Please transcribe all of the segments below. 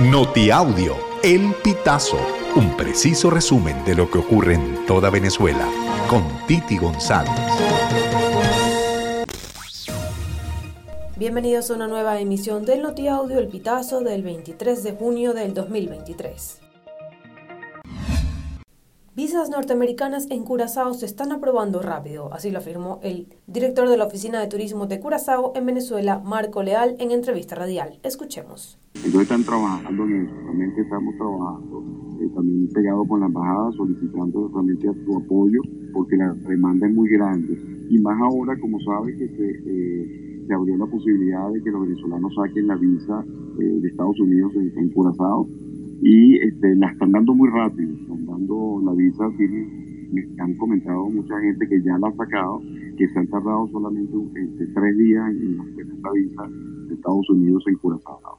Notiaudio, El Pitazo, un preciso resumen de lo que ocurre en toda Venezuela, con Titi González. Bienvenidos a una nueva emisión del Notiaudio, El Pitazo del 23 de junio del 2023. Visas norteamericanas en Curazao se están aprobando rápido, así lo afirmó el director de la Oficina de Turismo de Curazao en Venezuela, Marco Leal, en entrevista radial. Escuchemos. Entonces están trabajando en eso, realmente estamos trabajando, eh, también pegado con la embajada, solicitando realmente su apoyo, porque la demanda es muy grande. Y más ahora, como sabe, que se, eh, se abrió la posibilidad de que los venezolanos saquen la visa eh, de Estados Unidos en Curazao y este, la están dando muy rápido, están dando la visa, me han comentado mucha gente que ya la ha sacado, que se han tardado solamente este, tres días en hacer esta visa de Estados Unidos en Curazao.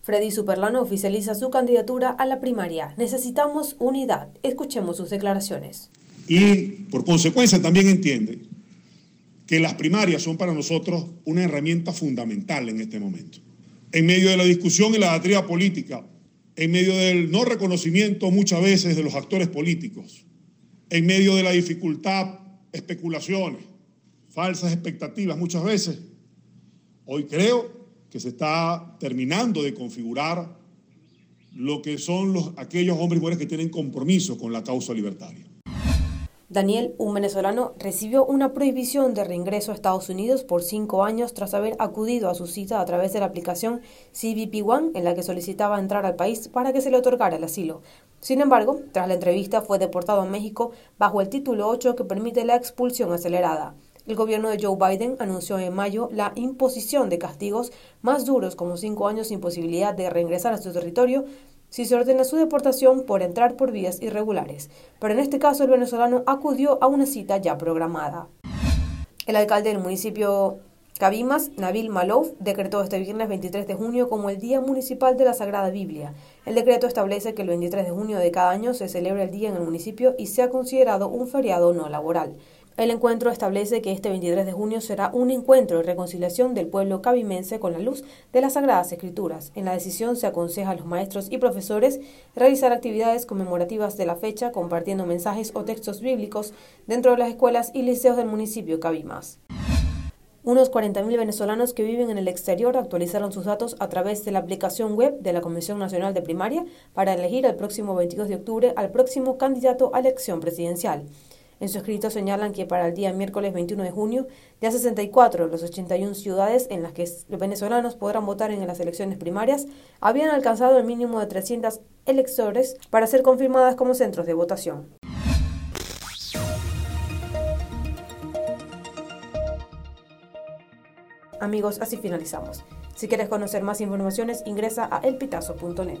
Freddy Superlano oficializa su candidatura a la primaria. Necesitamos unidad. Escuchemos sus declaraciones. Y por consecuencia también entiende que las primarias son para nosotros una herramienta fundamental en este momento. En medio de la discusión y la batalla política en medio del no reconocimiento muchas veces de los actores políticos, en medio de la dificultad, especulaciones, falsas expectativas muchas veces, hoy creo que se está terminando de configurar lo que son los, aquellos hombres y mujeres que tienen compromiso con la causa libertaria. Daniel, un venezolano, recibió una prohibición de reingreso a Estados Unidos por cinco años tras haber acudido a su cita a través de la aplicación CBP One en la que solicitaba entrar al país para que se le otorgara el asilo. Sin embargo, tras la entrevista fue deportado a México bajo el título 8 que permite la expulsión acelerada. El gobierno de Joe Biden anunció en mayo la imposición de castigos más duros como cinco años sin posibilidad de reingresar a su territorio si se ordena su deportación por entrar por vías irregulares, pero en este caso el venezolano acudió a una cita ya programada. El alcalde del municipio Cabimas, Nabil Malouf, decretó este viernes 23 de junio como el Día Municipal de la Sagrada Biblia. El decreto establece que el 23 de junio de cada año se celebra el día en el municipio y sea considerado un feriado no laboral. El encuentro establece que este 23 de junio será un encuentro de reconciliación del pueblo cabimense con la luz de las Sagradas Escrituras. En la decisión se aconseja a los maestros y profesores realizar actividades conmemorativas de la fecha, compartiendo mensajes o textos bíblicos dentro de las escuelas y liceos del municipio Cabimas. Unos 40.000 venezolanos que viven en el exterior actualizaron sus datos a través de la aplicación web de la Comisión Nacional de Primaria para elegir el próximo 22 de octubre al próximo candidato a elección presidencial. En su escrito señalan que para el día miércoles 21 de junio, ya 64 de las 81 ciudades en las que los venezolanos podrán votar en las elecciones primarias habían alcanzado el mínimo de 300 electores para ser confirmadas como centros de votación. Amigos, así finalizamos. Si quieres conocer más informaciones, ingresa a elpitazo.net.